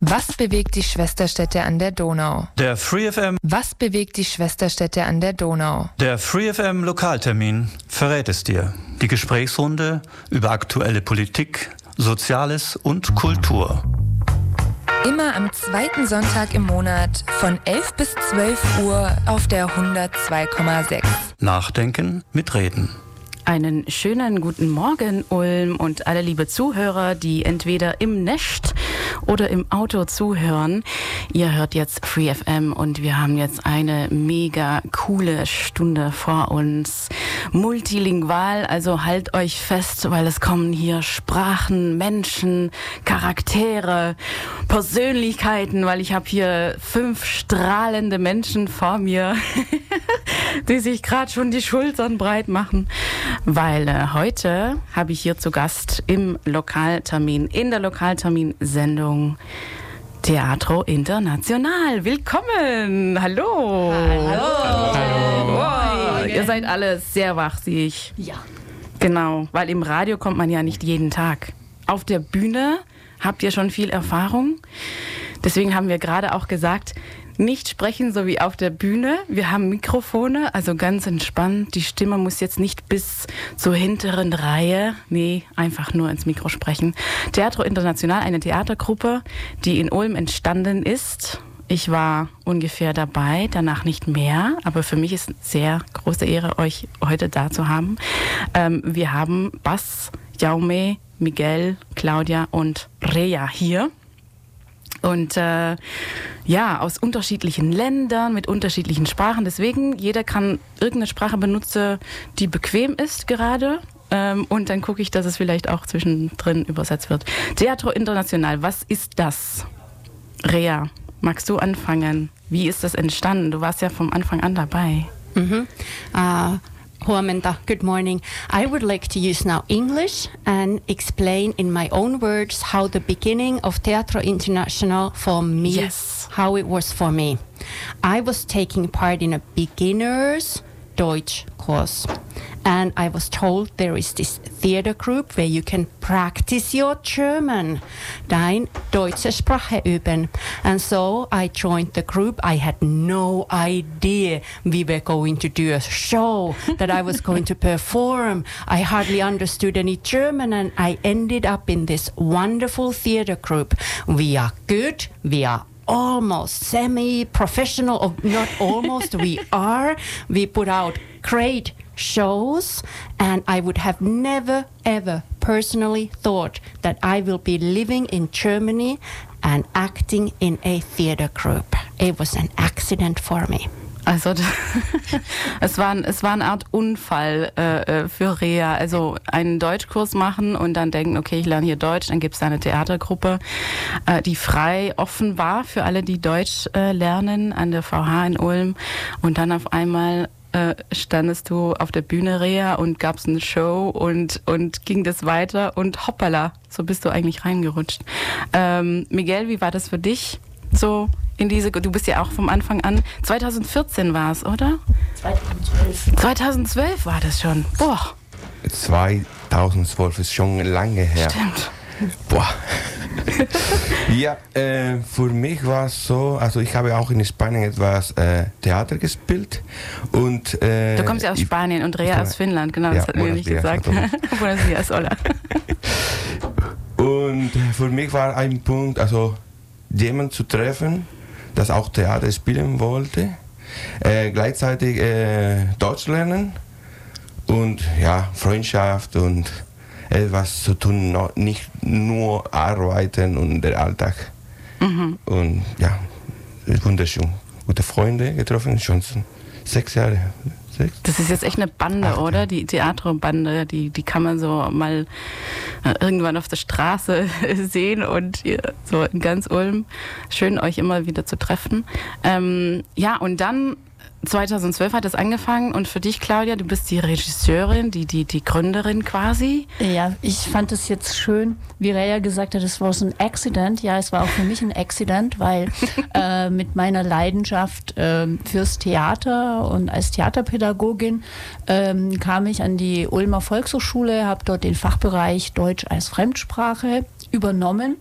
Was bewegt die Schwesterstädte an der Donau? Der FreeFM. Was bewegt die Schwesterstädte an der Donau? Der FreeFM Lokaltermin verrät es dir. Die Gesprächsrunde über aktuelle Politik, Soziales und Kultur. Immer am zweiten Sonntag im Monat von 11 bis 12 Uhr auf der 102,6. Nachdenken mit Reden. Einen schönen guten Morgen, Ulm und alle liebe Zuhörer, die entweder im Nest oder im Auto zuhören. Ihr hört jetzt Free FM und wir haben jetzt eine mega coole Stunde vor uns. Multilingual, also halt euch fest, weil es kommen hier Sprachen, Menschen, Charaktere, Persönlichkeiten, weil ich habe hier fünf strahlende Menschen vor mir, die sich gerade schon die Schultern breit machen weil äh, heute habe ich hier zu Gast im Lokaltermin, in der Lokaltermin-Sendung Teatro International. Willkommen! Hallo! Hallo! Hallo. Wow. Ihr seid alle sehr wach, sehe ich. Ja. Genau, weil im Radio kommt man ja nicht jeden Tag. Auf der Bühne habt ihr schon viel Erfahrung. Deswegen haben wir gerade auch gesagt, nicht sprechen, so wie auf der Bühne. Wir haben Mikrofone, also ganz entspannt. Die Stimme muss jetzt nicht bis zur hinteren Reihe. Nee, einfach nur ins Mikro sprechen. Teatro International, eine Theatergruppe, die in Ulm entstanden ist. Ich war ungefähr dabei, danach nicht mehr, aber für mich ist es sehr große Ehre, euch heute da zu haben. Ähm, wir haben Bass, Jaume, Miguel, Claudia und Rea hier. Und äh, ja, aus unterschiedlichen Ländern, mit unterschiedlichen Sprachen. Deswegen, jeder kann irgendeine Sprache benutzen, die bequem ist gerade. Ähm, und dann gucke ich, dass es vielleicht auch zwischendrin übersetzt wird. Teatro International, was ist das? Rea, magst du anfangen? Wie ist das entstanden? Du warst ja vom Anfang an dabei. Mhm. Uh, Huamenta, good morning. I would like to use now English and explain in my own words how the beginning of Teatro International for me, Yes. how it was for me. I was taking part in a beginner's Deutsch course. And I was told there is this theater group where you can practice your German, dein deutsche Sprache üben. And so I joined the group. I had no idea we were going to do a show, that I was going to perform. I hardly understood any German, and I ended up in this wonderful theater group. We are good, we are almost semi professional, or not almost, we are. We put out great shows, and I would have never ever personally thought that I will be living in Germany and acting in a theater group. It was an accident for me. Also es war, es war eine Art Unfall äh, äh, für Rea. Also einen Deutschkurs machen und dann denken, okay, ich lerne hier Deutsch, dann gibt es eine Theatergruppe, äh, die frei offen war für alle, die Deutsch äh, lernen an der VH in Ulm. Und dann auf einmal äh, standest du auf der Bühne Rea und gab es eine Show und, und ging das weiter und hoppala, so bist du eigentlich reingerutscht. Ähm, Miguel, wie war das für dich? So in diese, du bist ja auch vom Anfang an, 2014 war es, oder? 2012. 2012 war das schon. Boah, 2012 ist schon lange her. stimmt. Boah. ja, äh, für mich war es so, also ich habe auch in Spanien etwas äh, Theater gespielt und äh, Du kommst ja aus Spanien und Rea aus Finnland, genau, das Ja, hat mir nicht gesagt. Buenos dias, hola. Und für mich war ein Punkt, also jemanden zu treffen, das auch Theater spielen wollte, äh, gleichzeitig äh, Deutsch lernen und ja, Freundschaft und etwas zu tun, nicht nur arbeiten und der Alltag. Mhm. Und ja, wunderschön. Gute Freunde getroffen, schon sechs Jahre. Sechs? Das ist jetzt echt eine Bande, Ach, oder? ja. Die Theaterbande, die, die kann man so mal äh, irgendwann auf der Straße sehen und ihr, so in ganz Ulm. Schön, euch immer wieder zu treffen. Ähm, ja, und dann 2012 hat es angefangen und für dich, Claudia, du bist die Regisseurin, die, die, die Gründerin quasi. Ja, ich fand es jetzt schön, wie Rea gesagt hat, es war so ein Accident. Ja, es war auch für mich ein Accident, weil äh, mit meiner Leidenschaft ähm, fürs Theater und als Theaterpädagogin ähm, kam ich an die Ulmer Volkshochschule, habe dort den Fachbereich Deutsch als Fremdsprache übernommen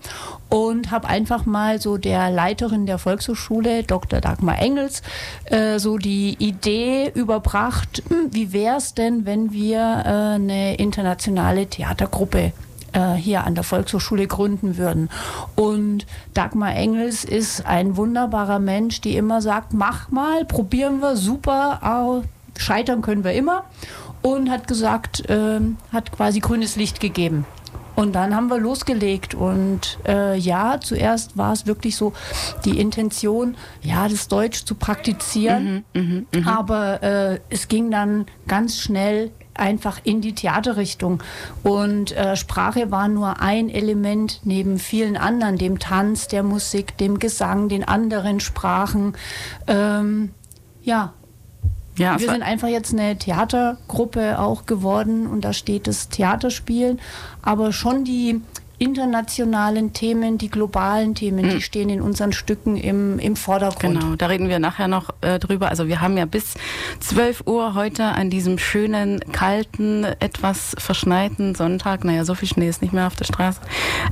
und habe einfach mal so der Leiterin der Volkshochschule, Dr. Dagmar Engels, äh, so die Idee überbracht, hm, wie wäre es denn, wenn wir äh, eine internationale Theatergruppe äh, hier an der Volkshochschule gründen würden. Und Dagmar Engels ist ein wunderbarer Mensch, die immer sagt, mach mal, probieren wir, super, scheitern können wir immer. Und hat gesagt, äh, hat quasi grünes Licht gegeben. Und dann haben wir losgelegt. Und äh, ja, zuerst war es wirklich so die Intention, ja, das Deutsch zu praktizieren. Mhm, mh, mh. Aber äh, es ging dann ganz schnell einfach in die Theaterrichtung. Und äh, Sprache war nur ein Element neben vielen anderen, dem Tanz, der Musik, dem Gesang, den anderen Sprachen. Ähm, ja. Ja, wir sind einfach jetzt eine Theatergruppe auch geworden und da steht das Theaterspielen, aber schon die internationalen Themen, die globalen Themen, mhm. die stehen in unseren Stücken im, im Vordergrund. Genau, da reden wir nachher noch äh, drüber. Also wir haben ja bis 12 Uhr heute an diesem schönen, kalten, etwas verschneiten Sonntag, naja, so viel Schnee ist nicht mehr auf der Straße,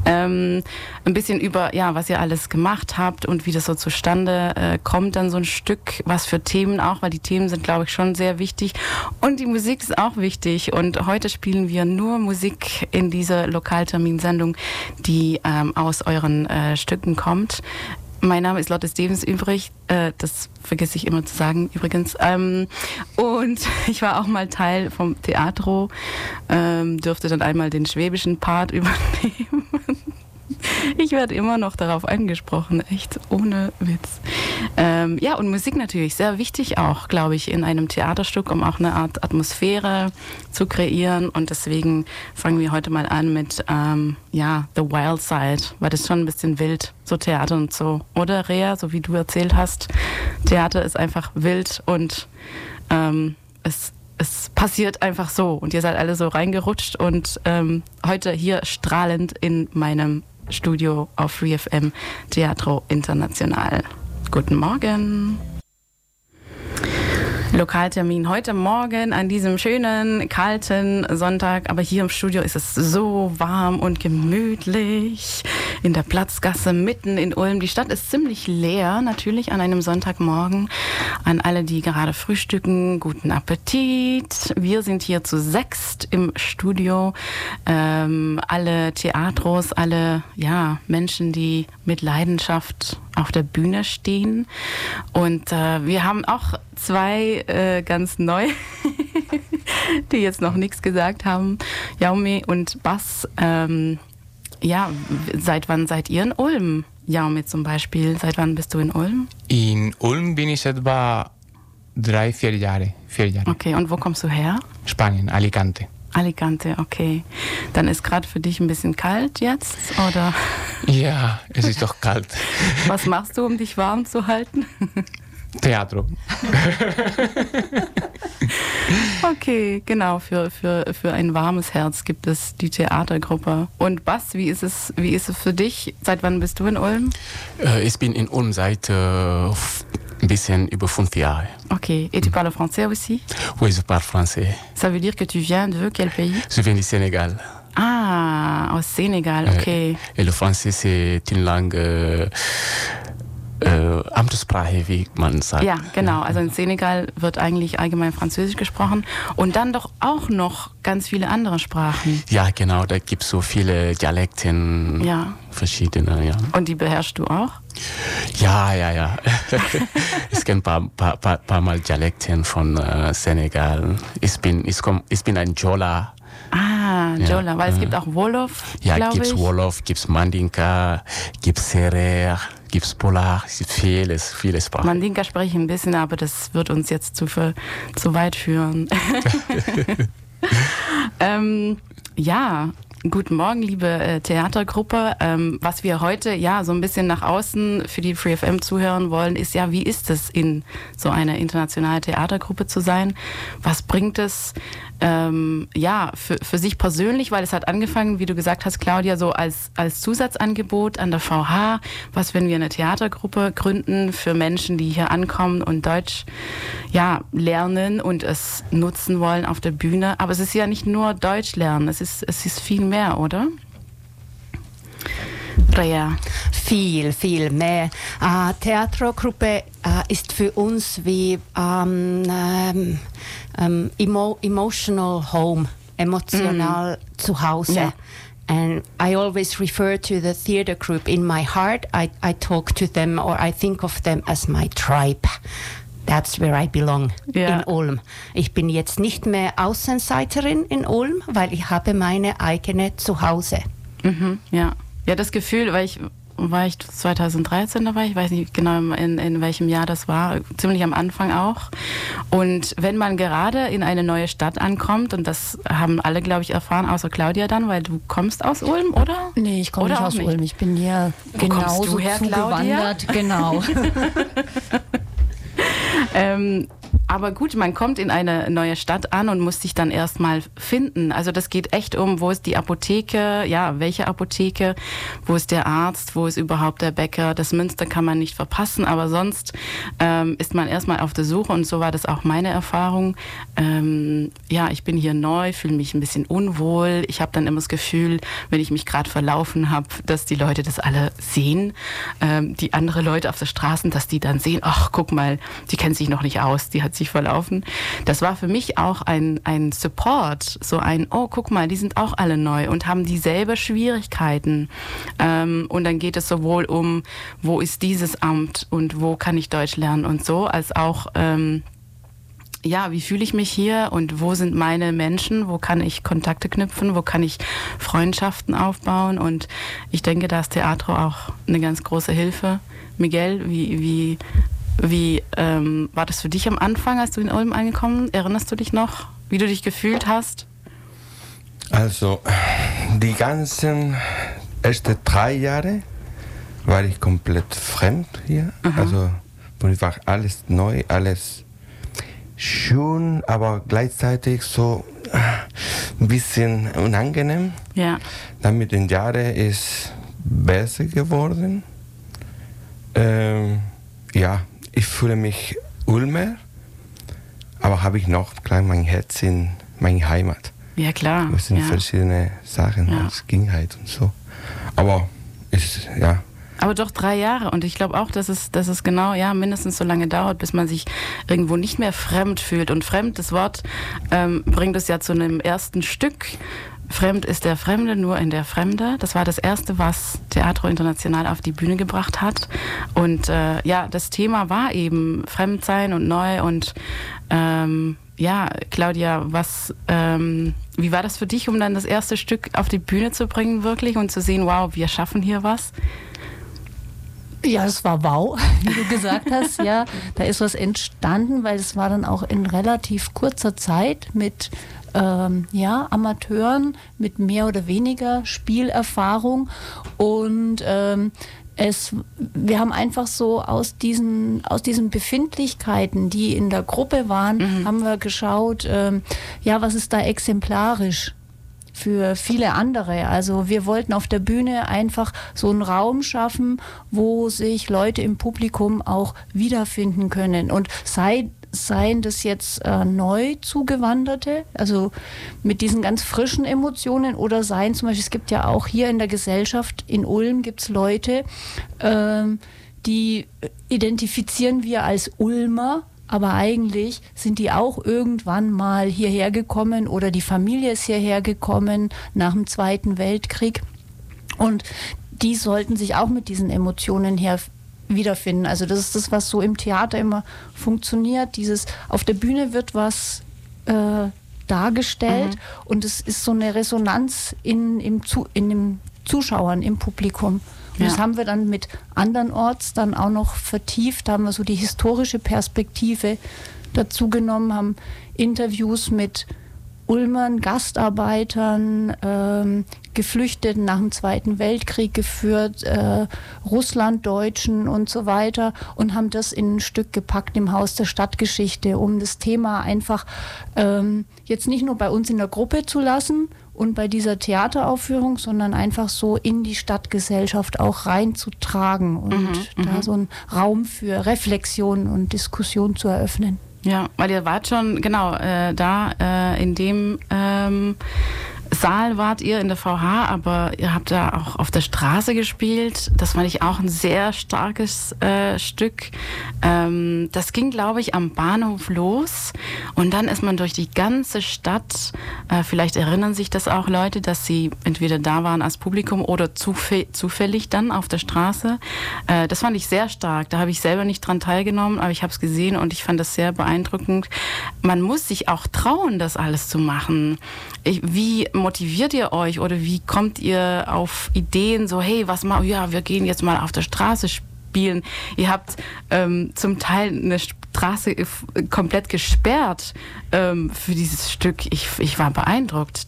ähm, ein bisschen über, ja, was ihr alles gemacht habt und wie das so zustande äh, kommt, dann so ein Stück, was für Themen auch, weil die Themen sind, glaube ich, schon sehr wichtig und die Musik ist auch wichtig und heute spielen wir nur Musik in dieser Lokalterminsendung die ähm, aus euren äh, Stücken kommt. Mein Name ist Lotte Stevens übrig. Äh, das vergesse ich immer zu sagen übrigens. Ähm, und ich war auch mal Teil vom Theatro, ähm, dürfte dann einmal den schwäbischen Part übernehmen. Ich werde immer noch darauf angesprochen, echt ohne Witz. Ähm, ja, und Musik natürlich sehr wichtig auch, glaube ich, in einem Theaterstück, um auch eine Art Atmosphäre zu kreieren. Und deswegen fangen wir heute mal an mit ähm, ja, The Wild Side, weil das schon ein bisschen wild, so Theater und so. Oder Rea, so wie du erzählt hast, Theater ist einfach wild und ähm, es es passiert einfach so und ihr seid alle so reingerutscht und ähm, heute hier strahlend in meinem Studio auf Free FM Teatro International. Guten Morgen. Lokaltermin heute Morgen an diesem schönen, kalten Sonntag. Aber hier im Studio ist es so warm und gemütlich. In der Platzgasse mitten in Ulm. Die Stadt ist ziemlich leer, natürlich an einem Sonntagmorgen. An alle, die gerade frühstücken, guten Appetit. Wir sind hier zu sechst im Studio. Ähm, alle Theatros, alle ja, Menschen, die mit Leidenschaft auf der Bühne stehen. Und äh, wir haben auch zwei äh, ganz neu, die jetzt noch nichts gesagt haben. Jaume und Bass. Ähm, ja, seit wann seid ihr in Ulm? Jaume zum Beispiel. Seit wann bist du in Ulm? In Ulm bin ich etwa drei, vier Jahre. Vier Jahre. Okay, und wo kommst du her? Spanien, Alicante. Alicante, okay. Dann ist gerade für dich ein bisschen kalt jetzt, oder? Ja, es ist doch kalt. Was machst du, um dich warm zu halten? Theatro. okay, genau. Für, für, für ein warmes Herz gibt es die Theatergruppe. Und Bas, wie ist es, wie ist es für dich? Seit wann bist du in Ulm? Äh, ich bin in Ulm seit äh, un bisschen über fünf Jahre. Ok. Et tu parles français aussi? Oui, je parle français. Ça veut dire que tu viens de quel pays? Je viens du Sénégal. Ah, au Sénégal, ok. Et le français, c'est une langue euh, äh, Amtssprache, wie man sagt. Ja, genau. Also in Senegal wird eigentlich allgemein Französisch gesprochen und dann doch auch noch ganz viele andere Sprachen. Ja, genau. Da gibt es so viele Dialekten, ja. verschiedene. Ja. Und die beherrschst du auch? Ja, ja, ja. ich kenne ein paar, paar, paar, paar Mal Dialekten von äh, Senegal. Ich bin, ich, komm, ich bin ein Jola. Ah, Jola, ja, weil es gibt auch Wolof. Ja, gibt es Wolof, gibt es Mandinka, gibt es Serer, gibt es Polar, es gibt vieles, vieles Sprachen. Mandinka spreche ich ein bisschen, aber das wird uns jetzt zu, zu weit führen. ähm, ja, Guten Morgen, liebe äh, Theatergruppe. Ähm, was wir heute ja so ein bisschen nach außen für die Free FM zuhören wollen, ist ja, wie ist es in so einer internationalen Theatergruppe zu sein? Was bringt es ähm, ja für, für sich persönlich? Weil es hat angefangen, wie du gesagt hast, Claudia, so als, als Zusatzangebot an der VH. Was, wenn wir eine Theatergruppe gründen für Menschen, die hier ankommen und Deutsch ja, lernen und es nutzen wollen auf der Bühne? Aber es ist ja nicht nur Deutsch lernen, es ist, es ist viel mehr mehr, oder? Rea. Viel, viel mehr. Äh, Theatergruppe äh, ist für uns wie ähm, ähm, ähm, emo emotional home, emotional zu Hause. Ja. And I always refer to the theater group in my heart. I, I talk to them or I think of them as my tribe. That's where I belong Ja. in Ulm. Ich bin jetzt nicht mehr Außenseiterin in Ulm, weil ich habe meine eigene Zuhause. Mhm, ja. Ja, das Gefühl, weil ich war ich 2013 dabei, ich weiß nicht genau in, in welchem Jahr das war, ziemlich am Anfang auch. Und wenn man gerade in eine neue Stadt ankommt, und das haben alle, glaube ich, erfahren, außer Claudia dann, weil du kommst aus Ulm, oder? Nee, ich komme nicht aus nicht? Ulm. Ich bin hier Wo genauso her, Claudia? zugewandert. Genau. Ähm, aber gut, man kommt in eine neue Stadt an und muss sich dann erstmal finden. Also das geht echt um, wo ist die Apotheke, ja, welche Apotheke, wo ist der Arzt, wo ist überhaupt der Bäcker. Das Münster kann man nicht verpassen, aber sonst ähm, ist man erstmal auf der Suche und so war das auch meine Erfahrung. Ähm, ja, ich bin hier neu, fühle mich ein bisschen unwohl. Ich habe dann immer das Gefühl, wenn ich mich gerade verlaufen habe, dass die Leute das alle sehen. Ähm, die andere Leute auf der Straße, dass die dann sehen, ach, guck mal, die kennt sich noch nicht aus, die hat sich verlaufen. Das war für mich auch ein, ein Support, so ein, oh, guck mal, die sind auch alle neu und haben dieselbe Schwierigkeiten. Ähm, und dann geht es sowohl um, wo ist dieses Amt und wo kann ich Deutsch lernen und so, als auch, ähm, ja, wie fühle ich mich hier und wo sind meine Menschen, wo kann ich Kontakte knüpfen, wo kann ich Freundschaften aufbauen und ich denke, da ist Theatro auch eine ganz große Hilfe. Miguel, wie, wie, wie ähm, war das für dich am Anfang, als du in Ulm angekommen? Erinnerst du dich noch, wie du dich gefühlt hast? Also, die ganzen ersten drei Jahre war ich komplett fremd hier. Also, für mich war alles neu, alles schön, aber gleichzeitig so ein bisschen unangenehm. Ja, Dann mit den Jahren ist besser geworden. Ähm, ja, ich fühle mich Ulmer, aber habe ich noch klein mein Herz in meine Heimat. ja klar. Das sind ja. verschiedene Sachen, Ja. als Kindheit und so. Aber ist, ja, Aber doch drei Jahre. Und ich glaube auch, dass es, dass es genau ja mindestens so lange dauert, bis man sich irgendwo nicht mehr fremd fühlt. Und fremd, das Wort ähm, bringt es ja zu einem ersten Stück. Fremd ist der Fremde, nur in der Fremde. Das war das erste, was Teatro International auf die Bühne gebracht hat. Und äh, ja, das Thema war eben Fremdsein und neu. Und ähm, ja, Claudia, was, ähm, wie war das für dich, um dann das erste Stück auf die Bühne zu bringen, wirklich und zu sehen, wow, wir schaffen hier was? Ja, es war wow, wie du gesagt hast. Ja, da ist was entstanden, weil es war dann auch in relativ kurzer Zeit mit ähm, ja, Amateuren mit mehr oder weniger Spielerfahrung und ähm, es, wir haben einfach so aus diesen, aus diesen Befindlichkeiten, die in der Gruppe waren, haben wir geschaut, ähm, ja, was ist da exemplarisch? für viele andere. Also wir wollten auf der Bühne einfach so einen Raum schaffen, wo sich Leute im Publikum auch wiederfinden können. Und sei seien das jetzt äh, neu zugewanderte, also mit diesen ganz frischen Emotionen, oder seien zum Beispiel, es gibt ja auch hier in der Gesellschaft in Ulm gibt es Leute, ähm, die identifizieren wir als Ulmer, aber eigentlich sind die auch irgendwann mal hierher gekommen oder die Familie ist hierher gekommen nach dem Zweiten Weltkrieg. Und die sollten sich auch mit diesen Emotionen her wiederfinden. Also das ist das, was so im Theater immer funktioniert. Dieses auf der Bühne wird was äh, dargestellt und es ist so eine Resonanz in, im Zu, in den Zuschauern, im Publikum. Und Ja. das haben wir dann mit andernorts dann auch noch vertieft, da haben wir so die historische Perspektive dazu genommen, haben Interviews mit Ulmern, Gastarbeitern, ähm, Geflüchteten nach dem Zweiten Weltkrieg geführt, äh, Russlanddeutschen und so weiter und haben das in ein Stück gepackt im Haus der Stadtgeschichte, um das Thema einfach ähm, jetzt nicht nur bei uns in der Gruppe zu lassen und bei dieser Theateraufführung, sondern einfach so in die Stadtgesellschaft auch reinzutragen und da so einen Raum für Reflexion und Diskussion zu eröffnen. Ja, weil ihr wart schon genau äh, da äh, in dem ähm, Saal wart ihr in der VH, aber ihr habt da auch auf der Straße gespielt. Das fand ich auch ein sehr starkes äh, Stück. Ähm, das ging, glaube ich, am Bahnhof los und dann ist man durch die ganze Stadt. Äh, vielleicht erinnern sich das auch Leute, dass sie entweder da waren als Publikum oder zufä zufällig dann auf der Straße. Äh, das fand ich sehr stark. Da habe ich selber nicht dran teilgenommen, aber ich habe es gesehen und ich fand das sehr beeindruckend. Man muss sich auch trauen, das alles zu machen. Ich, wie motiviert ihr euch oder wie kommt ihr auf Ideen so, hey, was machen Ja, wir gehen jetzt mal auf der Straße spielen. Ihr habt ähm, zum Teil eine Straße komplett gesperrt ähm, für dieses Stück. Ich, ich war beeindruckt.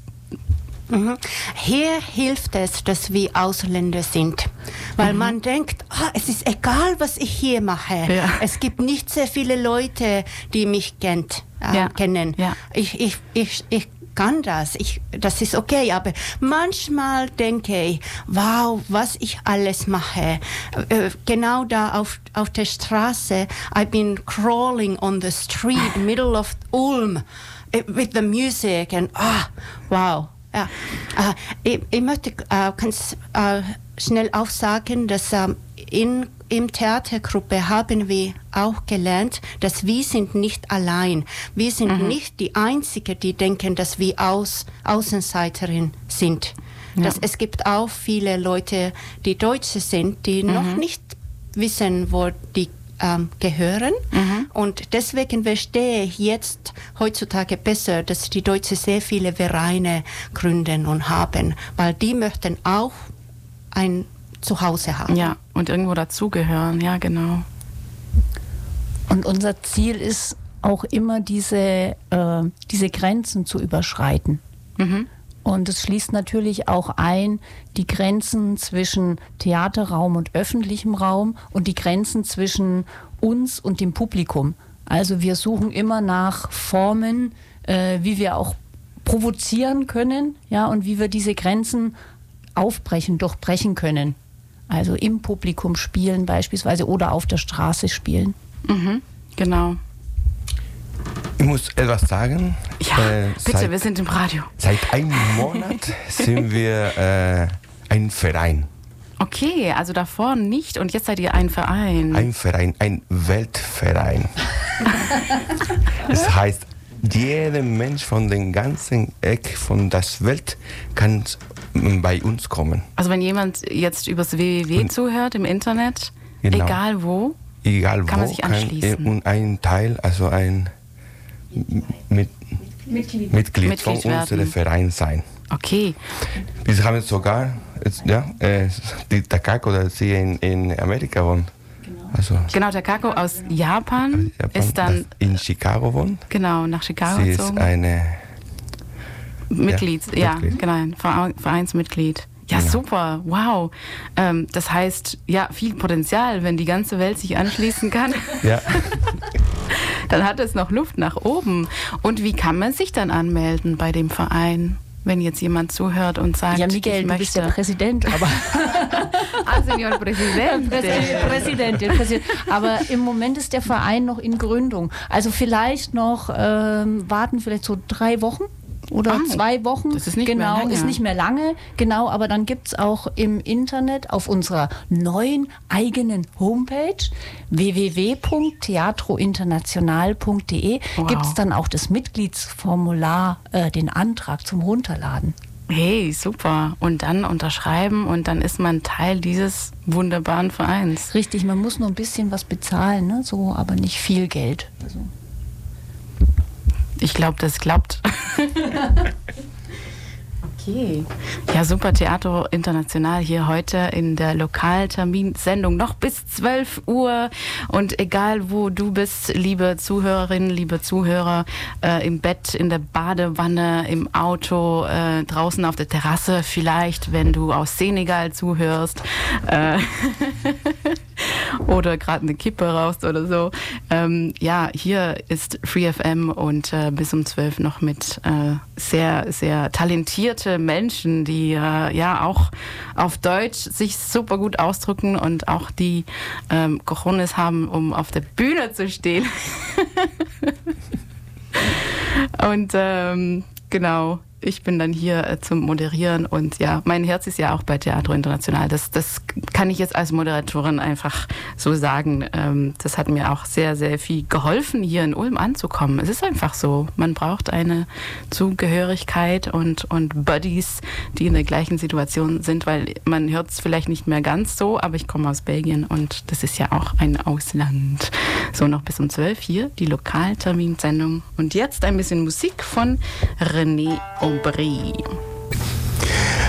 Mhm. Hier hilft es, dass wir Ausländer sind, weil mhm. man denkt, ah, es ist egal, was ich hier mache. Ja. Es gibt nicht sehr viele Leute, die mich kennt, äh, ja. kennen. Ja. Ich, ich, ich, ich kann das, ich, das ist okay, aber manchmal denke ich, wow, was ich alles mache. Äh, genau da auf, auf der Straße, I've been crawling on the street, middle of Ulm, eh, with the music and ah, wow. Ja, äh, ich, ich, möchte äh, ganz äh, schnell auch sagen, dass ähm, in im Theatergruppe haben wir auch gelernt, dass wir sind nicht allein. Wir sind mhm. nicht die Einzigen, die denken, dass wir Aus Außenseiterin sind. Ja. Dass es gibt auch viele Leute, die Deutsche sind, die mhm. noch nicht wissen, wo die ähm, gehören. Mhm. Und deswegen verstehe ich jetzt heutzutage besser, dass die Deutschen sehr viele Vereine gründen und haben, weil die möchten auch ein zu Hause haben. Ja, und irgendwo dazugehören, ja, genau. Und unser Ziel ist auch immer diese, äh, diese Grenzen zu überschreiten. Mhm. Und es schließt natürlich auch ein die Grenzen zwischen Theaterraum und öffentlichem Raum und die Grenzen zwischen uns und dem Publikum. Also wir suchen immer nach Formen, äh, wie wir auch provozieren können, ja, und wie wir diese Grenzen aufbrechen, durchbrechen können. Also im Publikum spielen beispielsweise oder auf der Straße spielen. Mhm, genau. Ich muss etwas sagen. Ja, äh, bitte, seit, wir sind im Radio. Seit einem Monat sind wir äh, ein Verein. Okay, also davor nicht und jetzt seid ihr ein Verein. Ein Verein, ein Weltverein. das heißt, jeder Mensch von den ganzen Eck von der Welt kann bei uns kommen. Also wenn jemand jetzt übers www und zuhört im Internet, genau. egal wo, egal kann wo, man sich anschließen. Kann, und ein Teil, also ein mit, Mitglied, Mitglied von unserem Verein sein. Okay. Wir haben sogar, ja, äh, die Takako, dass sie in, in Amerika wohnt. Genau. Also, genau, Takako aus Japan, Japan ist dann in Chicago wohnt. Genau, nach Chicago Sie ist eine Mitglied, ja, ja Mitglied. genau, Vereinsmitglied. Ja, genau. super, wow. Ähm, das heißt, ja, viel Potenzial, wenn die ganze Welt sich anschließen kann. Ja. dann hat es noch Luft nach oben. Und wie kann man sich dann anmelden bei dem Verein? wenn jetzt jemand zuhört und sagt, ja, Miguel, du bist der Präsident, aber ah, Senor Präsident. Präsidentin, Präsident. Aber im Moment ist der Verein noch in Gründung. Also vielleicht noch ähm, warten vielleicht so drei Wochen oder ah, zwei Wochen. Das ist nicht genau, mehr lange. ist nicht mehr lange. Genau, aber dann gibt es auch im Internet auf unserer neuen eigenen Homepage www.teatrointernational.de wow. gibt es dann auch das Mitgliedsformular, äh, den Antrag zum Runterladen. Hey, super. Und dann unterschreiben und dann ist man Teil dieses wunderbaren Vereins. Richtig, man muss nur ein bisschen was bezahlen, ne? so, aber nicht viel Geld. Also. Ich glaube, das klappt. Okay. Ja, super Theater International hier heute in der Lokalterminsendung noch bis 12 Uhr. Und egal wo du bist, liebe Zuhörerinnen, liebe Zuhörer, äh, im Bett, in der Badewanne, im Auto, äh, draußen auf der Terrasse, vielleicht, wenn du aus Senegal zuhörst. Äh, oder gerade eine Kippe rauchst oder so. Ähm, ja, hier ist Free FM und äh, bis um 12 noch mit äh, sehr, sehr talentierte Menschen, die äh, ja auch auf Deutsch sich super gut ausdrücken und auch die ähm, Cojones haben, um auf der Bühne zu stehen. und ähm, genau, ich bin dann hier äh, zum Moderieren und ja, mein Herz ist ja auch bei Teatro International. Das, das kann ich jetzt als Moderatorin einfach so sagen. Ähm, das hat mir auch sehr, sehr viel geholfen, hier in Ulm anzukommen. Es ist einfach so. Man braucht eine Zugehörigkeit und, und Buddies, die in der gleichen Situation sind, weil man hört es vielleicht nicht mehr ganz so, aber ich komme aus Belgien und das ist ja auch ein Ausland. So noch bis um 12 hier die Lokalterminsendung. Und jetzt ein bisschen Musik von René Brasil.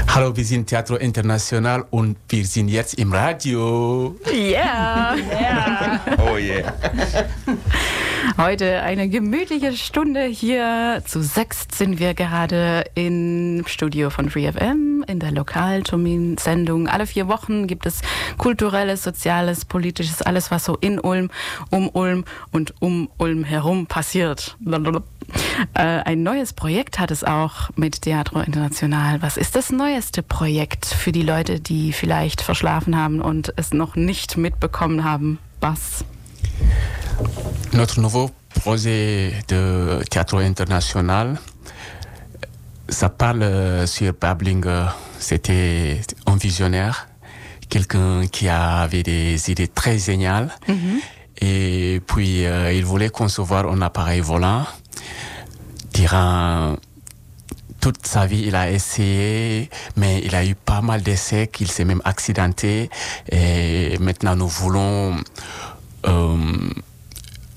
Hallo, wir sind Teatro International und wir sind jetzt im Radio. Yeah! yeah. Oh yeah. Heute eine gemütliche Stunde hier. Zu sechst sind wir gerade im Studio von FreeFM in der Lokaltermin-Sendung. Alle vier Wochen gibt es kulturelles, soziales, politisches, alles was so in Ulm, um Ulm und um Ulm herum passiert. Äh, ein neues Projekt hat es auch mit Teatro International. Was ist das neueste Projekt für die Leute, die vielleicht verschlafen haben und es noch nicht mitbekommen haben? Was? Notre nouveau projet de Théâtre international, ça parle sur Bablinger. C'était un visionnaire, quelqu'un qui avait des idées très géniales. Mm -hmm. Et puis, euh, il voulait concevoir un appareil volant. Durant toute sa vie, il a essayé, mais il a eu pas mal d'essais, qu'il s'est même accidenté. Et maintenant, nous voulons... Euh,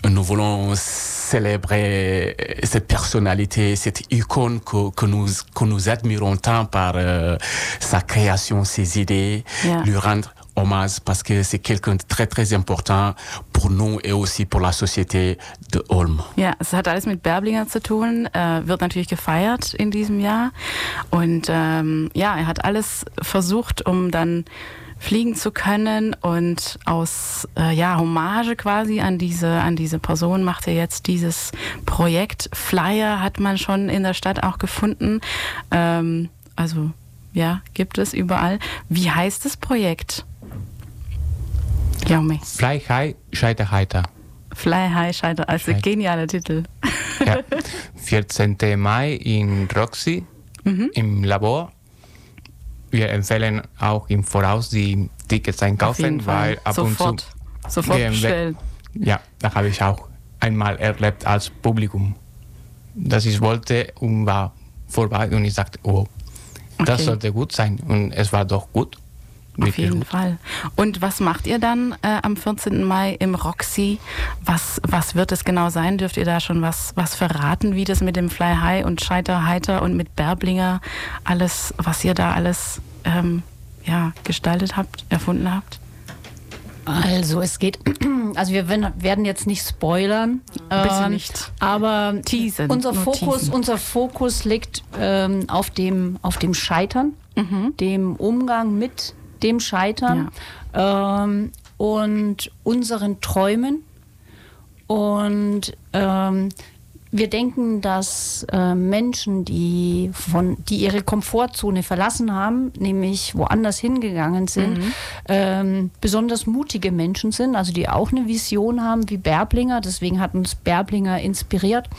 nous voulons célébrer cette personnalité, cette icône que, que, nous, que nous admirons tant par euh, sa création, ses idées, lui rendre hommage parce que c'est quelqu'un de très très important pour nous et aussi pour la société de Ulm. Ja, es hat alles mit Berblinger zu tun, äh, wird natürlich gefeiert in diesem Jahr. Und ähm, ja, er hat alles versucht, um dann fliegen zu können und aus äh, ja, Hommage quasi an diese, an diese Person macht er jetzt dieses Projekt. Flyer hat man schon in der Stadt auch gefunden. Ähm, also ja, gibt es überall. Wie heißt das Projekt? Jaume. Fly High, Scheiter Heiter. Fly High Scheiter, also Scheiter. genialer Titel. Ja. 14. Mai in Roxy im Labor. Wir empfehlen auch im Voraus die Tickets einkaufen, weil ab Sofort. und zu. Sofort bestellen. Ja, da habe ich auch einmal erlebt als Publikum, dass ich wollte und war vorbei und ich sagte, oh, das Okay. sollte gut sein. Und es war doch gut. Auf jeden gut. Fall. Und was macht ihr dann äh, am 14. Mai im Roxy? Was, was wird es genau sein? Dürft ihr da schon was, was verraten, wie das mit dem Fly High und Scheiter Heiter und mit Berblinger alles, was ihr da alles ähm, ja, gestaltet habt, erfunden habt? Also es geht, also wir werden- jetzt nicht spoilern. Bitte ähm, nicht. Aber Teasen, unser Fokus, teasen. unser Fokus liegt ähm, auf, dem, auf dem Scheitern, Mhm. dem Umgang mit dem Scheitern ähm, und unseren Träumen. Und ähm, wir denken, dass äh, Menschen, die, von, die ihre Komfortzone verlassen haben, nämlich woanders hingegangen sind, ähm, besonders mutige Menschen sind, also die auch eine Vision haben wie Berblinger. Deswegen hat uns Berblinger inspiriert.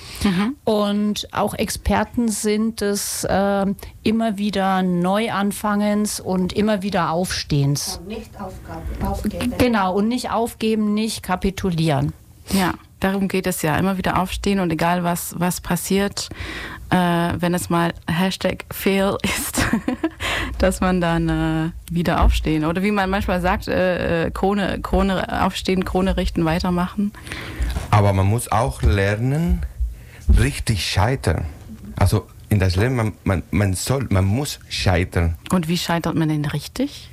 Und auch Experten sind des ähm, immer wieder Neuanfangens und immer wieder Aufstehens. Nicht aufgaben, aufgeben. Genau, und nicht aufgeben, nicht kapitulieren. Ja, darum geht es ja. Immer wieder aufstehen und egal was, was passiert, äh, wenn es mal Hashtag Fail ist, dass man dann äh, wieder aufstehen. Oder wie man manchmal sagt, äh, äh, Krone, Krone aufstehen, Krone richten, weitermachen. Aber man muss auch lernen, richtig scheitern. Also in das Leben, man, man, man soll, man muss scheitern. Und wie scheitert man denn richtig?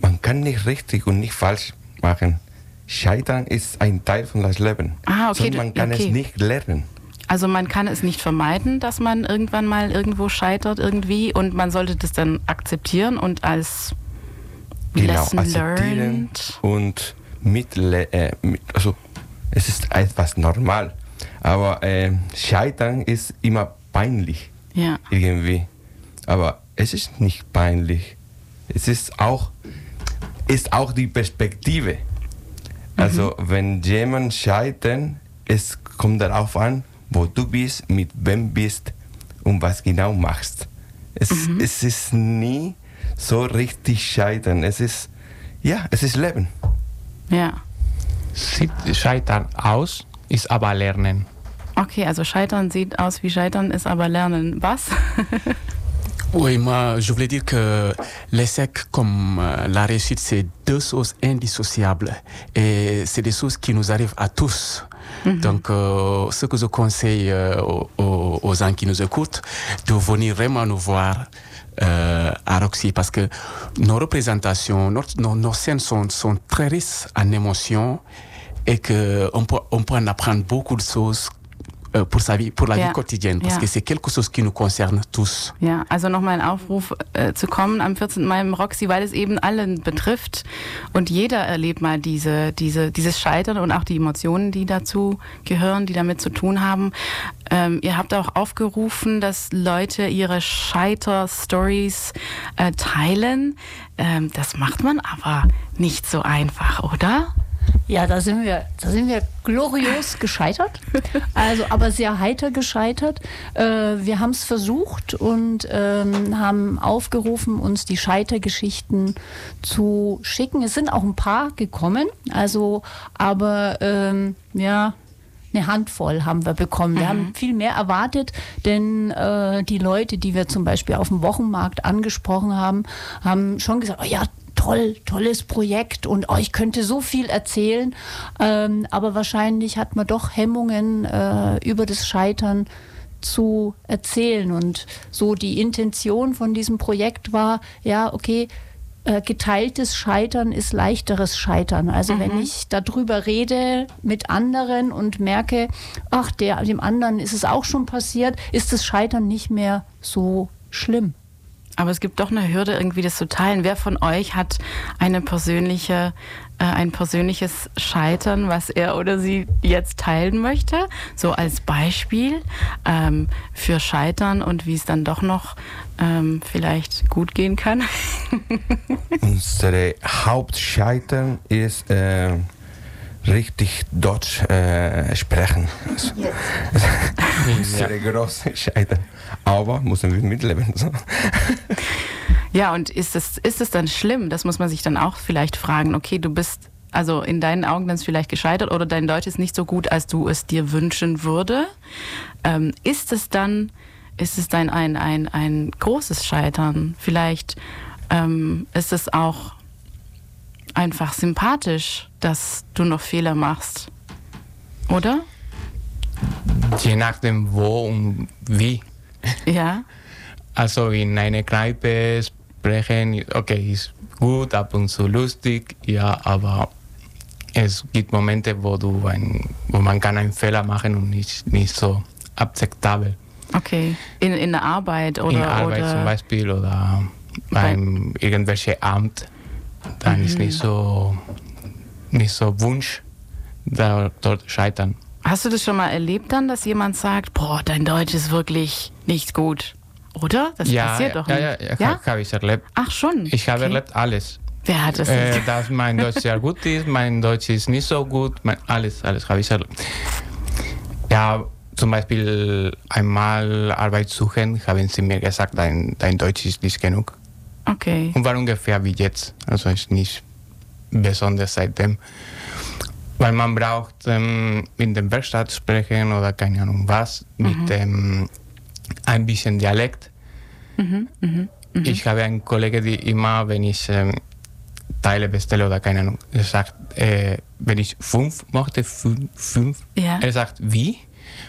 Man kann nicht richtig und nicht falsch machen. Scheitern ist ein Teil von das Leben. Ah, okay, So, man kann okay. es nicht lernen. Also man kann es nicht vermeiden, dass man irgendwann mal irgendwo scheitert irgendwie und man sollte das dann akzeptieren und als Lesson akzeptieren learned. und mit, äh, mit, also es ist etwas normal. Aber äh, Scheitern ist immer peinlich Ja. irgendwie. Aber es ist nicht peinlich. Es ist auch, ist auch die Perspektive. Also wenn jemand scheitert, es kommt darauf an, wo du bist, mit wem bist und was genau machst. Es, es ist nie so richtig scheitern. Es ist, ja, es ist Leben. Ja. Sieht Scheitern aus, ist aber Lernen. Okay, also Scheitern sieht aus wie Scheitern, ist aber Lernen. Was? Oui, moi, je voulais dire que l'échec comme euh, la réussite, c'est deux choses indissociables. Et c'est des choses qui nous arrivent à tous. Donc, euh, ce que je conseille euh, aux, aux- aux gens qui nous écoutent, de venir vraiment nous voir euh, à Roxy, parce que nos représentations, notre- nos, nos scènes sont, sont très riches en émotions et qu'on peut, on peut en apprendre beaucoup de choses euh, pour, sa vie, pour la Ja. vie quotidienne, parce Ja. que c'est quelque chose qui nous concerne tous. Ja, also nochmal ein Aufruf äh, zu kommen am 14. Mai im Roxy, weil es eben allen betrifft und jeder erlebt mal diese, diese, dieses Scheitern und auch die Emotionen, die dazu gehören, die damit zu tun haben. Ähm, ihr habt auch aufgerufen, dass Leute ihre Scheiter-Stories äh, teilen. Ähm, das macht man aber nicht so einfach, oder? Ja, da sind wir, da sind wir glorios gescheitert. Also, aber sehr heiter gescheitert. Äh, wir haben es versucht und ähm, haben aufgerufen, uns die Scheitergeschichten zu schicken. Es sind auch ein paar gekommen. Also, aber ähm, ja. Eine Handvoll haben wir bekommen. Wir haben viel mehr erwartet, denn äh, die Leute, die wir zum Beispiel auf dem Wochenmarkt angesprochen haben, haben schon gesagt, oh ja, toll, tolles Projekt und euch könnte so viel erzählen. Ähm, aber wahrscheinlich hat man doch Hemmungen äh, über das Scheitern zu erzählen. Und so die Intention von diesem Projekt war, ja, okay, äh, geteiltes Scheitern ist leichteres Scheitern. Also wenn ich darüber rede mit anderen und merke, ach, der, dem anderen ist es auch schon passiert, ist das Scheitern nicht mehr so schlimm. Aber es gibt doch eine Hürde, irgendwie das zu teilen. Wer von euch hat eine persönliche, äh, ein persönliches Scheitern, was er oder sie jetzt teilen möchte? So als Beispiel ähm, für Scheitern und wie es dann doch noch ähm, vielleicht gut gehen kann. Unsere Hauptscheitern ist äh, richtig Deutsch äh, sprechen. Also, unsere große Scheitern. Aber müssen wir mitleben. So. Ja, und ist es, ist es dann schlimm? Das muss man sich dann auch vielleicht fragen. Okay, du bist also in deinen Augen dann vielleicht gescheitert oder dein Deutsch ist nicht so gut, als du es dir wünschen würde. Ähm, ist es dann, ist es dann ein, ein, ein großes Scheitern? Vielleicht ähm, ist es auch einfach sympathisch, dass du noch Fehler machst. Oder? Je nachdem wo und wie. Ja. Also in einer Kneipe sprechen, okay, ist gut, ab und zu lustig, ja, aber es gibt Momente, wo, du ein, wo man kann einen Fehler machen und nicht, nicht so akzeptabel. Okay. In, in der Arbeit oder. in der Arbeit oder zum Beispiel oder beim irgendwelchen Amt, dann ist nicht so, nicht so Wunsch, da, dort scheitern. Hast du das schon mal erlebt dann, dass jemand sagt, boah, dein Deutsch ist wirklich nicht gut? Oder? Das ja, passiert ja, doch ja, nicht. ja, ja, habe ich erlebt. Ach schon. Ich habe Okay. erlebt alles. Wer hat das Äh, dass mein Deutsch sehr gut ist, mein Deutsch ist nicht so gut, mein, alles, alles habe ich erlebt. Ja, zum Beispiel einmal Arbeit suchen, haben sie mir gesagt, dein, dein Deutsch ist nicht genug. Okay. Und war ungefähr wie jetzt. Also ist nicht besonders seitdem. Weil man braucht ähm, mit dem Werkstatt sprechen oder keine Ahnung was, mit ähm, ein bisschen Dialekt. Ich habe einen Kollegen, die immer, wenn ich ähm, Teile bestelle oder keine Ahnung, er sagt, äh, wenn ich fünf mochte, fünf, fünf Ja. er sagt, wie?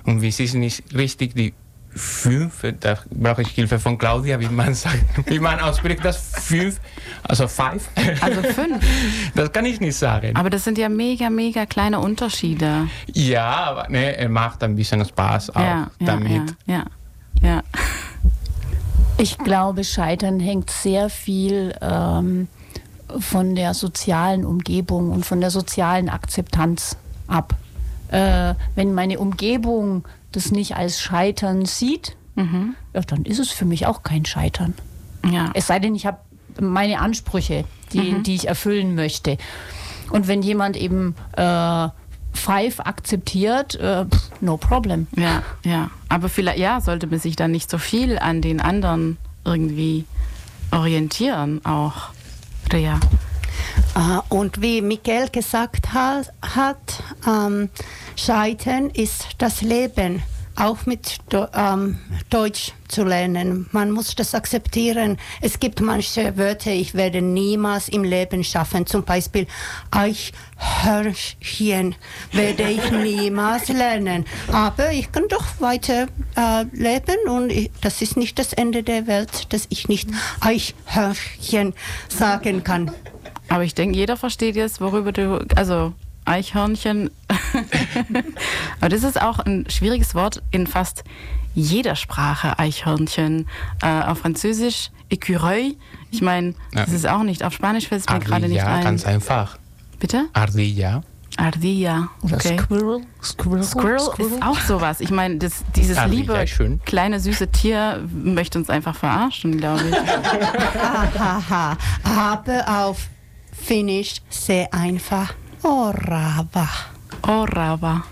Und wie es ist nicht richtig die fünf, da brauche ich Hilfe von Claudia, wie man sagt, wie man ausspricht das fünf, also five. Also fünf. Das kann ich nicht sagen. Aber das sind ja mega, mega kleine Unterschiede. ja, aber ne, er macht ein bisschen Spaß auch ja, ja, damit. ja, ja, ja. Ich glaube, Scheitern hängt sehr viel ähm, von der sozialen Umgebung und von der sozialen Akzeptanz ab. Äh, wenn meine Umgebung das nicht als Scheitern sieht, ja, dann ist es für mich auch kein Scheitern. ja. Es sei denn, ich habe meine Ansprüche, die, die ich erfüllen möchte. Und wenn jemand eben äh, Five akzeptiert, äh, no problem. Ja, ja. Aber vielleicht, ja, sollte man sich dann nicht so viel an den anderen irgendwie orientieren auch. Rea. Äh, Und wie Miguel gesagt ha hat, ähm, Scheitern ist das Leben, auch mit ähm, Deutsch zu lernen. Man muss das akzeptieren. Es gibt manche Wörter, ich werde niemals im Leben schaffen. Zum Beispiel Eichhörnchen werde ich niemals lernen. Aber ich kann doch weiter äh, leben und ich, das ist nicht das Ende der Welt, dass ich nicht Eichhörnchen sagen kann. Aber ich denke, jeder versteht jetzt, worüber du, also Eichhörnchen. Aber das ist auch ein schwieriges Wort in fast jeder Sprache, Eichhörnchen. Äh, auf Französisch, Écureuil. Ich meine, Ja. das ist auch nicht. Auf Spanisch fällt es mir gerade nicht ein. ganz einfach. Bitte? Ardilla. Ardilla. Oder Okay. Squirrel. Squirrel. Squirrel ist auch sowas. Ich meine, dieses Ardilla liebe, schön. kleine, süße Tier möchte uns einfach verarschen, glaube ich. Hahaha. Aber auf Finnisch sehr einfach. Orava. Orava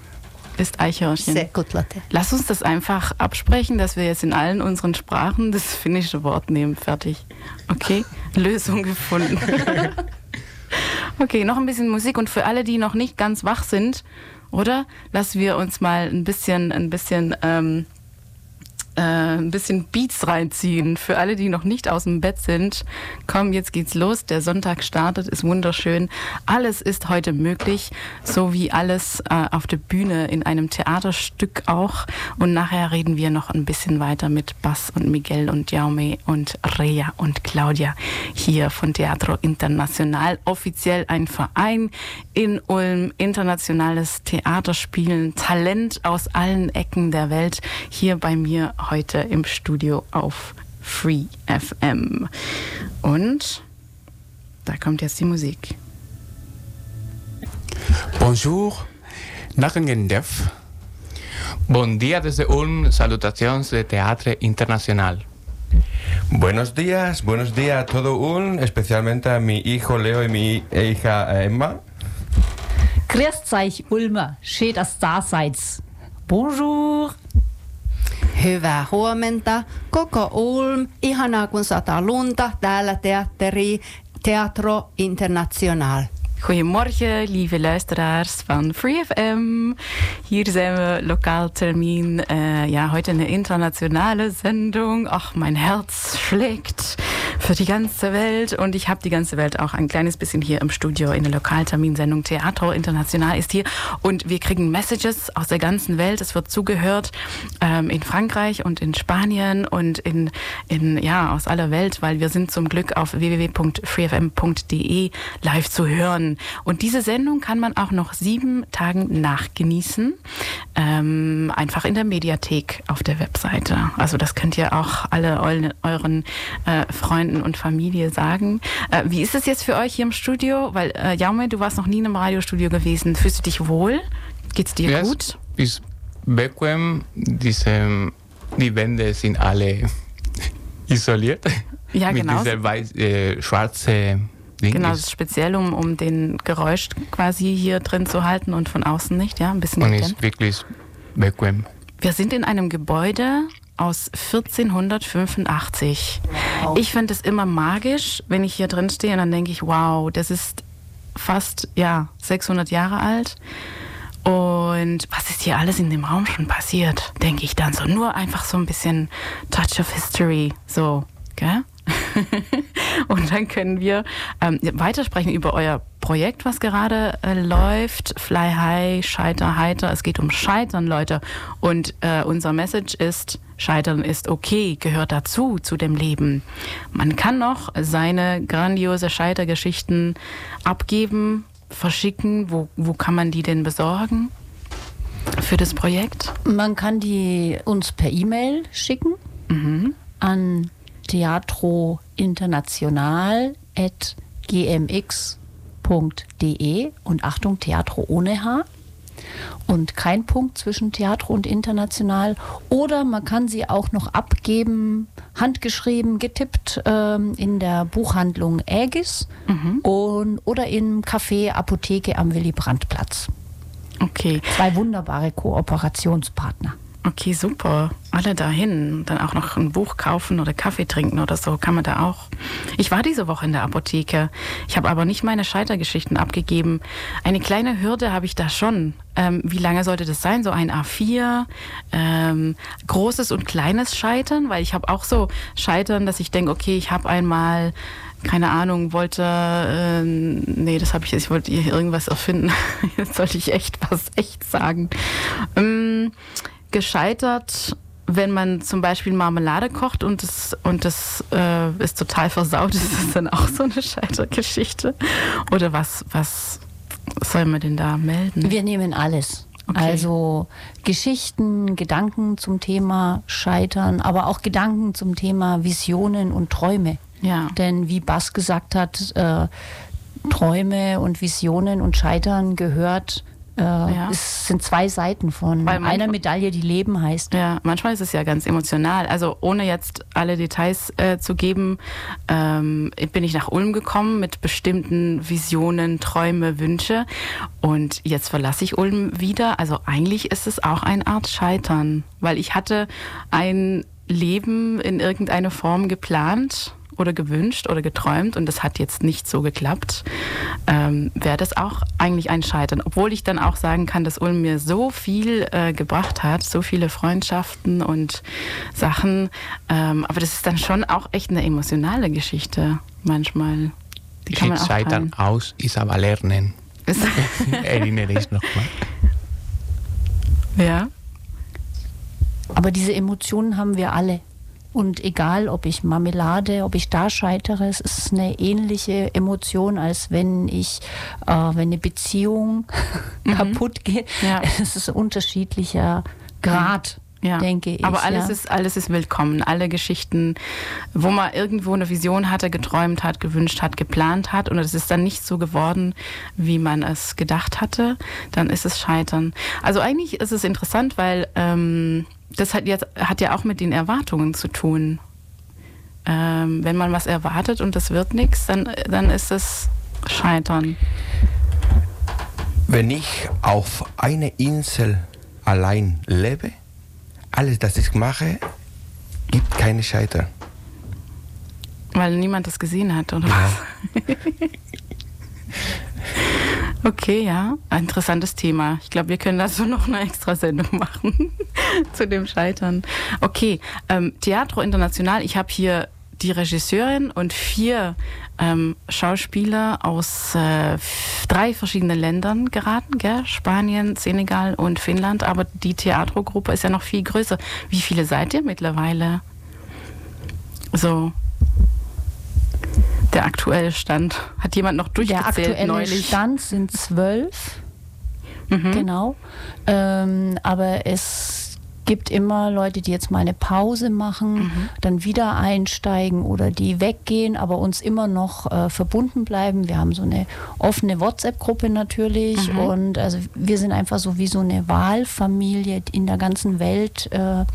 ist Eichhörnchen. Sehr gut, Leute. Lass uns das einfach absprechen, dass wir jetzt in allen unseren Sprachen das finnische Wort nehmen. Fertig. Okay? Lösung gefunden. okay, noch ein bisschen Musik und für alle, die noch nicht ganz wach sind, oder? Lassen wir uns mal ein bisschen, ein bisschen, ähm, äh, ein bisschen Beats reinziehen. Für alle, die noch nicht aus dem Bett sind, komm, jetzt geht's los. Der Sonntag startet, ist wunderschön. Alles ist heute möglich, so wie alles äh, auf der Bühne in einem Theaterstück auch. Und nachher reden wir noch ein bisschen weiter mit Bass und Miguel und Jaume und Rea und Claudia hier von Teatro Internacional. Offiziell ein Verein in Ulm, internationales Theaterspielen, Talent aus allen Ecken der Welt. Hier bei mir heute im Studio auf Free FM. Und da kommt jetzt die Musik. Bonjour, Narengendef. Bon dia desde Ulm, salutacions de Teatre Internacional. Buenos días, buenos días a todo Ulm, especialmente a mi hijo Leo y mi hija Emma. Grüßt euch, Ulmer. Schön, dass da seid. Bonjour. Hyvää huomenta. Koko Ulm. Ihanaa, kun sataa lunta. Täällä teatteri Teatro International. Goedemorgen, lieve luisteraars van Free FM. Hier zijn we, Lokaltermin. Äh, ja, heute eine internationale Sendung. Ach, mein Herz schlägt für die ganze Welt. Und ich habe die ganze Welt auch ein kleines bisschen hier im Studio in der Lokalterminsendung. Theater International ist hier. Und wir kriegen Messages aus der ganzen Welt. Es wird zugehört ähm, in Frankreich und in Spanien und in, in, ja, aus aller Welt, weil wir sind zum Glück auf www.freefm.de live zu hören. Und diese Sendung kann man auch noch sieben Tagen nachgenießen. Ähm, einfach in der Mediathek auf der Webseite. Also das könnt ihr auch alle euren, äh, Freunden und Familie sagen. Äh, wie ist es jetzt für euch hier im Studio? Weil, äh, Jaume, du warst noch nie in einem Radiostudio gewesen. Fühlst du dich wohl? Geht's dir Yes, gut? Ist bequem, diese, die Wände sind alle isoliert. Ja, mit genau. dieser weiß, äh, schwarze Ding. Genau, das ist, speziell, um, um den Geräusch quasi hier drin zu halten und von außen nicht, ja, ein bisschen und gedämpft. ist wirklich bequem. Wir sind in einem Gebäude aus 1485. Ich finde es immer magisch, wenn ich hier drin stehe und dann denke ich, wow, das ist fast ja 600 Jahre alt. Und was ist hier alles in dem Raum schon passiert, denke ich dann so. Nur einfach so ein bisschen Touch of History, so, gell? Und dann können wir ähm, weitersprechen über euer Projekt, was gerade äh, läuft. Fly High, Scheiter heiter. Es geht um Scheitern, Leute. Und äh, unser Message ist, Scheitern ist okay, gehört dazu, zu dem Leben. Man kann noch seine grandiose Scheitergeschichten abgeben, verschicken. Wo, wo kann man die denn besorgen für das Projekt? Man kann die uns per E-Mail schicken an teatrointernational.gmx.de und Achtung, Teatro ohne H und kein Punkt zwischen Teatro und International. Oder man kann sie auch noch abgeben, handgeschrieben, getippt ähm, in der Buchhandlung Ägis und, oder im Café Apotheke am Willy-Brandt-Platz. Okay. Zwei wunderbare Kooperationspartner. Okay, super. Alle dahin. Dann auch noch ein Buch kaufen oder Kaffee trinken oder so. Kann man da auch. Ich war diese Woche in der Apotheke. Ich habe aber nicht meine Scheitergeschichten abgegeben. Eine kleine Hürde habe ich da schon. Ähm, wie lange sollte das sein? So ein A4? Ähm, großes und kleines Scheitern? Weil ich habe auch so Scheitern, dass ich denke, okay, ich habe einmal keine Ahnung, wollte, äh, nee, das habe ich jetzt, ich wollte hier irgendwas erfinden. Jetzt sollte ich echt was echt sagen. Ähm, gescheitert, wenn man zum Beispiel Marmelade kocht und das, und das äh, ist total versaut, ist das dann auch so eine Scheitergeschichte? Oder was, was soll man denn da melden? Wir nehmen alles. Okay. Also Geschichten, Gedanken zum Thema Scheitern, aber auch Gedanken zum Thema Visionen und Träume. Ja. Denn wie Bas gesagt hat, äh, Träume und Visionen und Scheitern gehört, äh, es sind zwei Seiten von Weil einer Medaille, die Leben heißt. Ja, manchmal ist es ja ganz emotional. Also ohne jetzt alle Details äh, zu geben, ähm, bin ich nach Ulm gekommen mit bestimmten Visionen, Träume, Wünsche. Und jetzt verlasse ich Ulm wieder. Also eigentlich ist es auch eine Art Scheitern, weil ich hatte ein Leben in irgendeiner Form geplant oder gewünscht oder geträumt und das hat jetzt nicht so geklappt, ähm, wäre das auch eigentlich ein Scheitern. Obwohl ich dann auch sagen kann, dass Ulm mir so viel äh, gebracht hat, so viele Freundschaften und Sachen. Ähm, aber das ist dann schon auch echt eine emotionale Geschichte manchmal. Die kann man auch Scheitern teilen. aus, ist aber Lernen. Erinnere ich nochmal. ja. Aber diese Emotionen haben wir alle. Und egal, ob ich Marmelade, ob ich da scheitere, es ist eine ähnliche Emotion, als wenn ich, äh, wenn eine Beziehung kaputt geht. Mhm. Ja. Es ist ein unterschiedlicher Grad, Ja. denke ich. Aber alles, ja. ist, alles ist willkommen. Alle Geschichten, wo man irgendwo eine Vision hatte, geträumt hat, gewünscht hat, geplant hat und es ist dann nicht so geworden, wie man es gedacht hatte, dann ist es Scheitern. Also eigentlich ist es interessant, weil ähm, das hat, jetzt, hat ja auch mit den Erwartungen zu tun. Ähm, wenn man was erwartet und das wird nichts, dann, dann ist es Scheitern. Wenn ich auf einer Insel allein lebe, alles, das ich mache, gibt keine Scheitern. Weil niemand das gesehen hat, oder was? Okay, ja, ein interessantes Thema. Ich glaube, wir können dazu noch eine extra Sendung machen zu dem Scheitern. Okay, ähm, Teatro International. Ich habe hier die Regisseurin und vier ähm, Schauspieler aus äh, drei verschiedenen Ländern geraten, gell? Spanien, Senegal und Finnland. Aber die Theatrogruppe ist ja noch viel größer. Wie viele seid ihr mittlerweile? So. Der aktuelle Stand. Hat jemand noch Der durchgezählt aktuelle neulich? Stand sind zwölf, Mhm. genau. Ähm, aber es gibt immer Leute, die jetzt mal eine Pause machen, Mhm. dann wieder einsteigen oder die weggehen, aber uns immer noch äh, verbunden bleiben. Wir haben so eine offene WhatsApp-Gruppe natürlich Mhm. und also wir sind einfach so wie so eine Wahlfamilie in der ganzen Welt äh,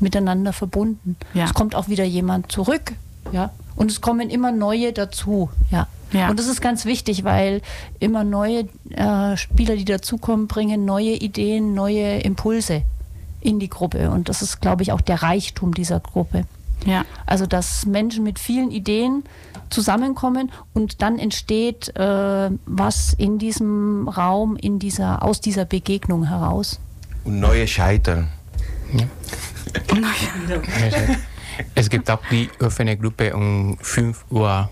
miteinander verbunden. Ja. Es kommt auch wieder jemand zurück, ja. Und es kommen immer neue dazu, ja. Ja. Und das ist ganz wichtig, weil immer neue äh, Spieler, die dazukommen, bringen neue Ideen, neue Impulse in die Gruppe. Und das ist, glaube ich, auch der Reichtum dieser Gruppe. Ja. Also, dass Menschen mit vielen Ideen zusammenkommen und dann entsteht äh, was in diesem Raum, in dieser, aus dieser Begegnung heraus. Und neue Scheitern. Es gibt auch die offene Gruppe um 5 Uhr.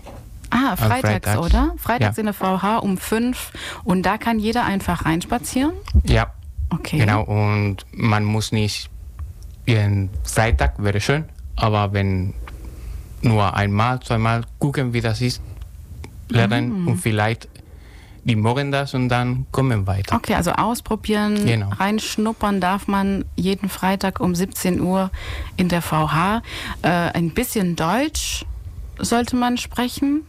Ah, freitags, Freitags. oder? Freitags Ja. in der VH um fünf und da kann jeder einfach reinspazieren. Ja, Okay. genau. Und man muss nicht jeden Freitag, wäre schön, aber wenn nur einmal, zweimal gucken, wie das ist, lernen und vielleicht die morgen das und dann kommen weiter. Okay, also ausprobieren, Genau. reinschnuppern darf man jeden Freitag um 17 Uhr in der VH. Äh, ein bisschen Deutsch sollte man sprechen,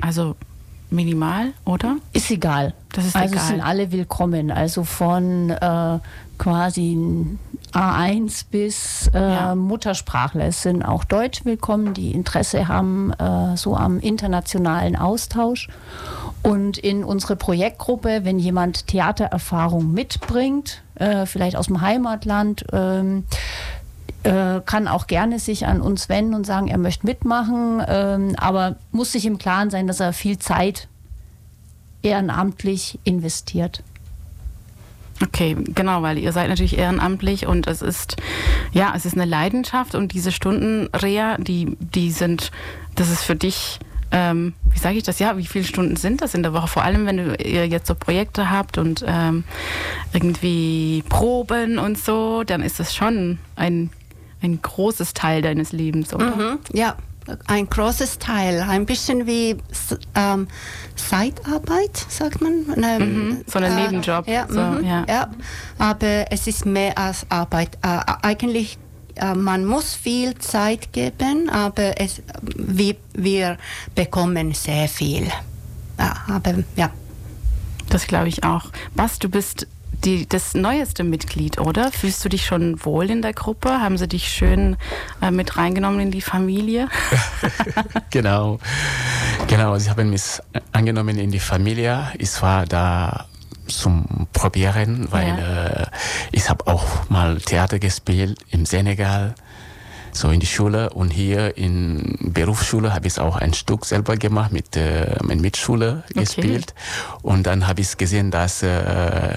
also minimal, oder? Ist egal. Das ist also egal. sind alle willkommen. Also von äh, quasi A1 bis äh, Ja. Muttersprachler. Es sind auch Deutsch willkommen, die Interesse haben äh, so am internationalen Austausch. Und in unsere Projektgruppe, wenn jemand Theatererfahrung mitbringt, äh, vielleicht aus dem Heimatland, ähm, äh, kann auch gerne sich an uns wenden und sagen, er möchte mitmachen, ähm, aber muss sich im Klaren sein, dass er viel Zeit ehrenamtlich investiert. Okay, genau, weil ihr seid natürlich ehrenamtlich und es ist, ja, es ist eine Leidenschaft und diese Stunden, Rea, die, die sind, das ist für dich, ähm, wie sage ich das, ja, wie viele Stunden sind das in der Woche? Vor allem, wenn ihr jetzt so Projekte habt und ähm, irgendwie Proben und so, dann ist das schon ein, ein großes Teil deines Lebens, oder? Mhm, ja, ein großes Teil. Ein bisschen wie ähm, Zeitarbeit, sagt man. Ähm, Mhm, so ein Nebenjob, Ja, so, mhm, ja. ja, aber es ist mehr als Arbeit. Äh, eigentlich, äh, man muss viel Zeit geben, aber es, wir, wir bekommen sehr viel. Ja, aber ja. Das glaube ich auch. Bas, du bist die, das neueste Mitglied, oder? Fühlst du dich schon wohl in der Gruppe? Haben sie dich schön äh, mit reingenommen in die Familie? genau. Genau, sie haben mich angenommen in die Familie. Ich war da zum Probieren, weil Ja. äh, ich habe auch mal Theater gespielt im Senegal, so in die Schule und hier in Berufsschule habe ich auch ein Stück selber gemacht mit äh, meiner Mitschule Okay. gespielt und dann habe ich gesehen, dass äh,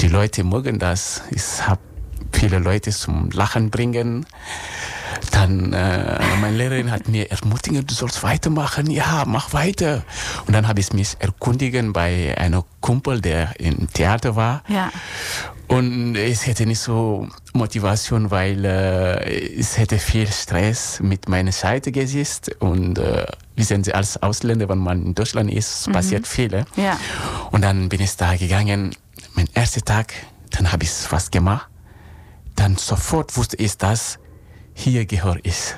die Leute mögen das. Ich habe viele Leute zum Lachen bringen. Dann äh, meine Lehrerin hat mir ermutigt, du sollst weitermachen. Ja, mach weiter. Und dann habe ich mich erkundigen bei einem Kumpel, der im Theater war. Ja. Und ich hätte nicht so Motivation, weil äh, es hätte viel Stress mit meiner Seite gesetzt. Und äh, wissen Sie, als Ausländer, wenn man in Deutschland ist, passiert viel. Ja. Und dann bin ich da gegangen, mein erster Tag, dann habe ich was gemacht. Dann sofort wusste ich, dass hier gehöre ich.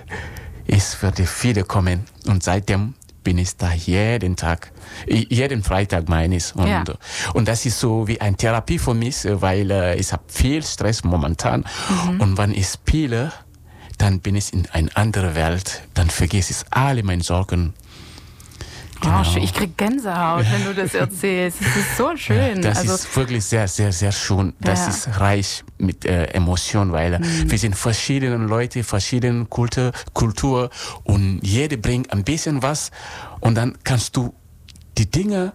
Es würde viele kommen. Und seitdem bin ich da jeden Tag, jeden Freitag meine ich. Und, Ja. und das ist so wie eine Therapie für mich, weil äh, ich habe viel Stress momentan. Und wenn ich spiele, dann bin ich in eine andere Welt. Dann vergesse ich alle meine Sorgen. Oh, schön. ich krieg Gänsehaut, wenn du das erzählst. Es ist so schön. Das also, ist wirklich sehr, sehr, sehr schön. Das Ja. ist reich mit äh, Emotionen, weil äh, wir sind verschiedene Leute, verschiedene Kultur, Kultur und jeder bringt ein bisschen was und dann kannst du die Dinge,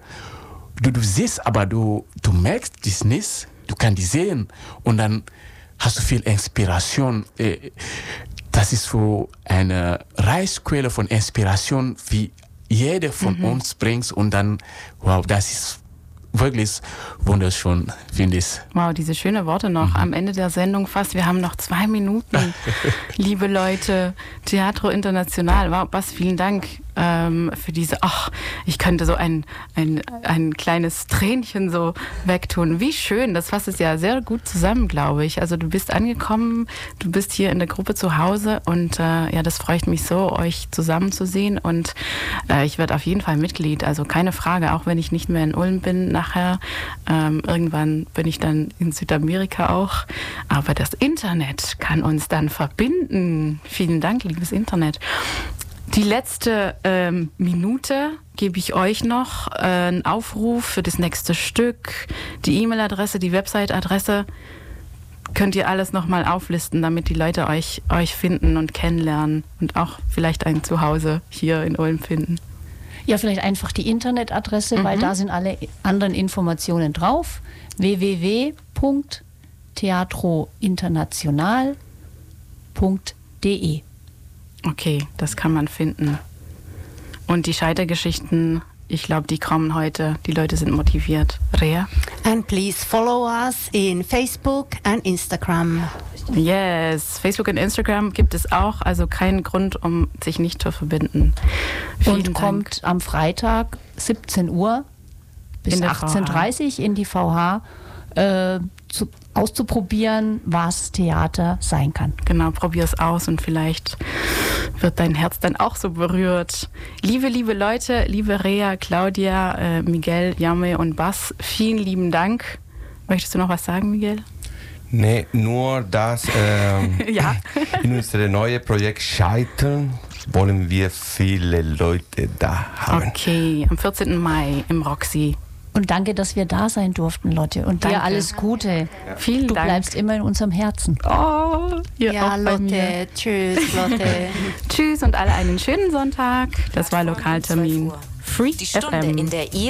du, du siehst, aber du, du merkst das nicht, du kannst die sehen und dann hast du viel Inspiration. Äh, Das ist so eine Reichsquelle von Inspiration, wie jeder von uns bringt und dann, wow, das ist wirklich wunderschön, finde ich. wow, diese schönen Worte noch am Ende der Sendung fast. Wir haben noch zwei Minuten, liebe Leute. Teatro International. Wow, Bas, vielen Dank ähm, für diese. Ach, ich könnte so ein, ein, ein kleines Tränchen so wegtun. Wie schön. Das fasst es ja sehr gut zusammen, glaube ich. Also du bist angekommen, du bist hier in der Gruppe zu Hause und äh, ja, das freut mich so, euch zusammenzusehen. Und äh, ich werde auf jeden Fall Mitglied. Also keine Frage, auch wenn ich nicht mehr in Ulm bin nachher. Ähm, irgendwann bin ich dann in Südamerika auch. Aber das Internet kann uns dann verbinden. Vielen Dank, liebes Internet. Die letzte ähm, Minute gebe ich euch noch äh, einen Aufruf für das nächste Stück, die E-Mail-Adresse, die Website-Adresse. Könnt ihr alles nochmal auflisten, damit die Leute euch, euch finden und kennenlernen und auch vielleicht ein Zuhause hier in Ulm finden. Ja, vielleicht einfach die Internetadresse, weil da sind alle anderen Informationen drauf. www.teatrointernational.de Okay, das kann man finden. Und die Scheitergeschichten, ich glaube, die kommen heute. Die Leute sind motiviert. Rea? And please follow us in Facebook and Instagram. Yes, Facebook und Instagram gibt es auch, also kein Grund, um sich nicht zu verbinden. Vielen und Dank. kommt am Freitag 17 Uhr bis In der 18.30 Uhr in die VH äh, zu, auszuprobieren, was Theater sein kann. Genau, probier es aus und vielleicht wird dein Herz dann auch so berührt. Liebe, liebe Leute, liebe Rea, Claudia, äh, Miguel, Jame und Bas, vielen lieben Dank. Möchtest du noch was sagen, Miguel? Nee, nur dass ähm, Ja. in unserem neuen Projekt Scheitern wollen wir viele Leute da haben. Okay, am 14. Mai im Roxy. Und danke, dass wir da sein durften, Lotte. Und Danke. dir alles Gute. Vielen Du Dank. bleibst immer in unserem Herzen. Oh, ihr Ja, auch bei mir. Lotte. Tschüss, Lotte. Tschüss und alle einen schönen Sonntag. Das war Lokaltermin. Free Die Stunde, FM. in der ihr